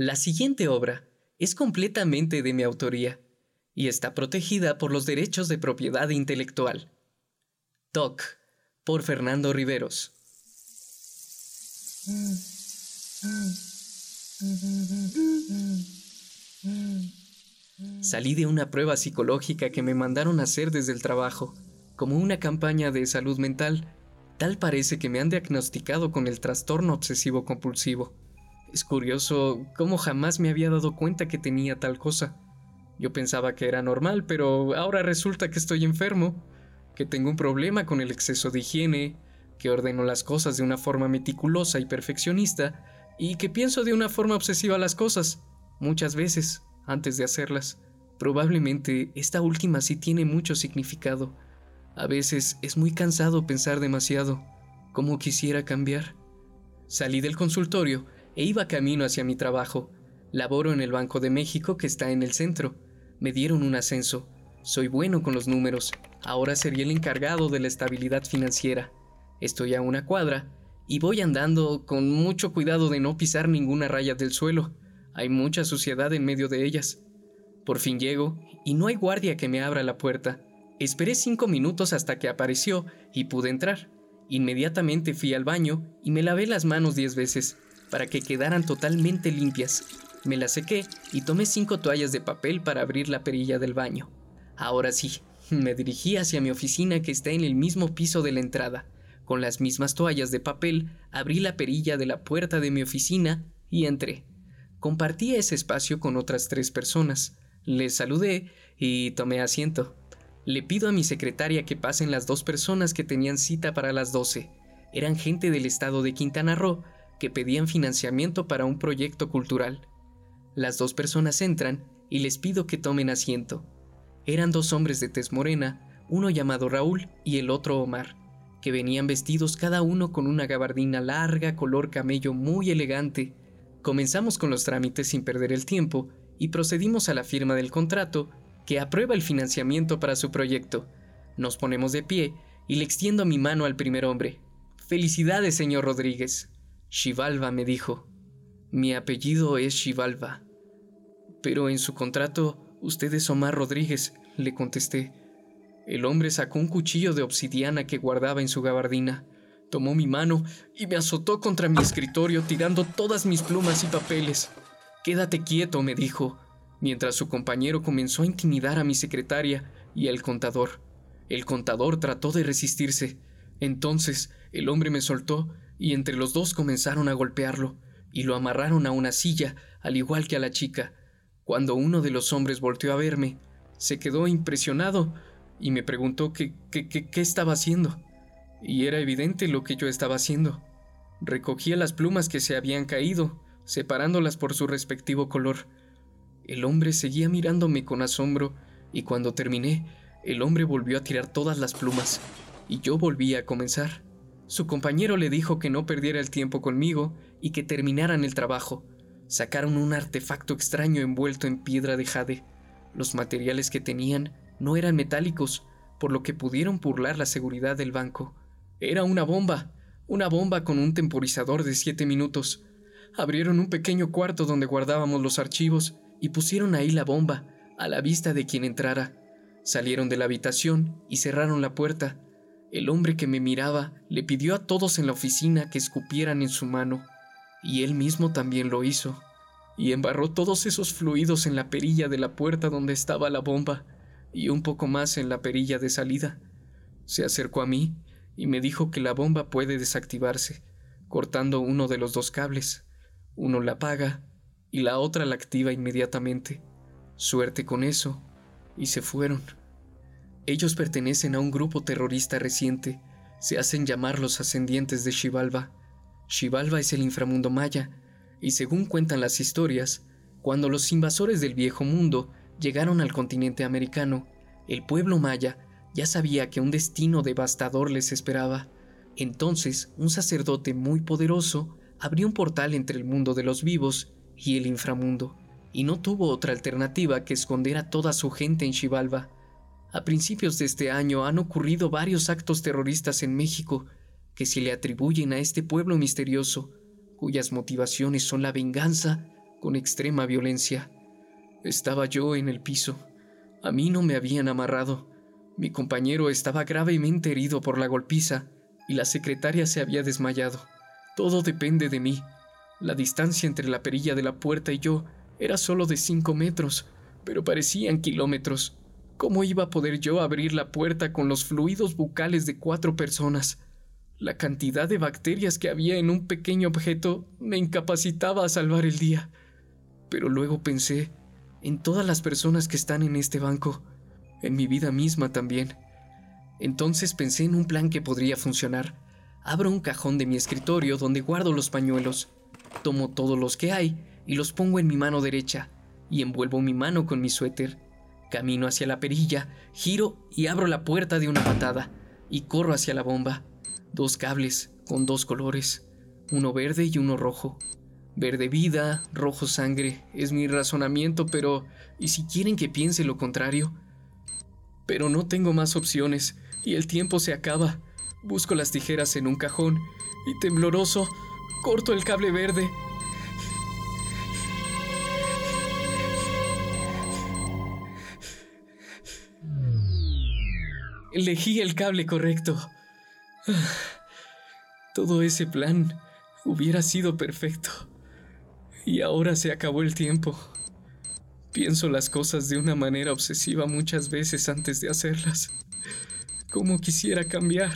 La siguiente obra es completamente de mi autoría y está protegida por los derechos de propiedad intelectual. TOC por Fernando Riveros. Salí de una prueba psicológica que me mandaron hacer desde el trabajo, como una campaña de salud mental. Tal parece que me han diagnosticado con el trastorno obsesivo compulsivo. Es curioso cómo jamás me había dado cuenta que tenía tal cosa. Yo pensaba que era normal, pero ahora resulta que estoy enfermo, que tengo un problema con el exceso de higiene, que ordeno las cosas de una forma meticulosa y perfeccionista, y que pienso de una forma obsesiva las cosas, muchas veces, antes de hacerlas. Probablemente esta última sí tiene mucho significado. A veces es muy cansado pensar demasiado, como quisiera cambiar. Salí del consultorio e iba camino hacia mi trabajo. Laboro en el Banco de México que está en el centro. Me dieron un ascenso. Soy bueno con los números. Ahora sería el encargado de la estabilidad financiera. Estoy a una cuadra y voy andando con mucho cuidado de no pisar ninguna raya del suelo. Hay mucha suciedad en medio de ellas. Por fin llego y no hay guardia que me abra la puerta. Esperé cinco minutos hasta que apareció y pude entrar. Inmediatamente fui al baño y me lavé las manos diez veces para que quedaran totalmente limpias. Me las sequé y tomé cinco toallas de papel para abrir la perilla del baño. Ahora sí, me dirigí hacia mi oficina que está en el mismo piso de la entrada. Con las mismas toallas de papel, abrí la perilla de la puerta de mi oficina y entré. Compartí ese espacio con otras tres personas. Les saludé y tomé asiento. Le pido a mi secretaria que pasen las dos personas que tenían cita para las doce. Eran gente del estado de Quintana Roo que pedían financiamiento para un proyecto cultural. Las dos personas entran y les pido que tomen asiento. Eran dos hombres de tez morena, uno llamado Raúl y el otro Omar, que venían vestidos cada uno con una gabardina larga color camello muy elegante. Comenzamos con los trámites sin perder el tiempo y procedimos a la firma del contrato que aprueba el financiamiento para su proyecto. Nos ponemos de pie y le extiendo mi mano al primer hombre. Felicidades, señor Rodríguez. Shivalva me dijo. Mi apellido es Shivalva. Pero en su contrato usted es Omar Rodríguez, le contesté. El hombre sacó un cuchillo de obsidiana que guardaba en su gabardina, tomó mi mano y me azotó contra mi escritorio tirando todas mis plumas y papeles. Quédate quieto, me dijo, mientras su compañero comenzó a intimidar a mi secretaria y al contador. El contador trató de resistirse. Entonces el hombre me soltó y entre los dos comenzaron a golpearlo y lo amarraron a una silla, al igual que a la chica. Cuando uno de los hombres volteó a verme, se quedó impresionado y me preguntó qué, qué, qué, estaba haciendo. Y era evidente lo que yo estaba haciendo. Recogía las plumas que se habían caído, separándolas por su respectivo color. El hombre seguía mirándome con asombro y cuando terminé, el hombre volvió a tirar todas las plumas y yo volví a comenzar. Su compañero le dijo que no perdiera el tiempo conmigo y que terminaran el trabajo. Sacaron un artefacto extraño envuelto en piedra de jade. Los materiales que tenían no eran metálicos, por lo que pudieron burlar la seguridad del banco. Era una bomba, una bomba con un temporizador de siete minutos. Abrieron un pequeño cuarto donde guardábamos los archivos y pusieron ahí la bomba, a la vista de quien entrara. Salieron de la habitación y cerraron la puerta. El hombre que me miraba le pidió a todos en la oficina que escupieran en su mano, y él mismo también lo hizo, y embarró todos esos fluidos en la perilla de la puerta donde estaba la bomba, y un poco más en la perilla de salida. Se acercó a mí y me dijo que la bomba puede desactivarse, cortando uno de los dos cables. Uno la apaga y la otra la activa inmediatamente. Suerte con eso, y se fueron. Ellos pertenecen a un grupo terrorista reciente. Se hacen llamar los ascendientes de Xibalba. Xibalba es el inframundo maya, y según cuentan las historias, cuando los invasores del viejo mundo llegaron al continente americano, el pueblo maya ya sabía que un destino devastador les esperaba. Entonces, un sacerdote muy poderoso abrió un portal entre el mundo de los vivos y el inframundo, y no tuvo otra alternativa que esconder a toda su gente en Xibalba. A principios de este año han ocurrido varios actos terroristas en México que se le atribuyen a este pueblo misterioso, cuyas motivaciones son la venganza con extrema violencia. Estaba yo en el piso. A mí no me habían amarrado. Mi compañero estaba gravemente herido por la golpiza y la secretaria se había desmayado. Todo depende de mí. La distancia entre la perilla de la puerta y yo era solo de cinco metros, pero parecían kilómetros. ¿Cómo iba a poder yo abrir la puerta con los fluidos bucales de cuatro personas? La cantidad de bacterias que había en un pequeño objeto me incapacitaba a salvar el día. Pero luego pensé en todas las personas que están en este banco, en mi vida misma también. Entonces pensé en un plan que podría funcionar. Abro un cajón de mi escritorio donde guardo los pañuelos, tomo todos los que hay y los pongo en mi mano derecha y envuelvo mi mano con mi suéter. Camino hacia la perilla, giro y abro la puerta de una patada y corro hacia la bomba dos cables con dos colores, uno verde y uno rojo. Verde vida, rojo sangre, es mi razonamiento, pero ¿y si quieren que piense lo contrario? Pero no tengo más opciones y el tiempo se acaba. Busco las tijeras en un cajón y tembloroso corto el cable verde. Elegí el cable correcto. Todo ese plan hubiera sido perfecto. Y ahora se acabó el tiempo. Pienso las cosas de una manera obsesiva muchas veces antes de hacerlas. Como quisiera cambiar.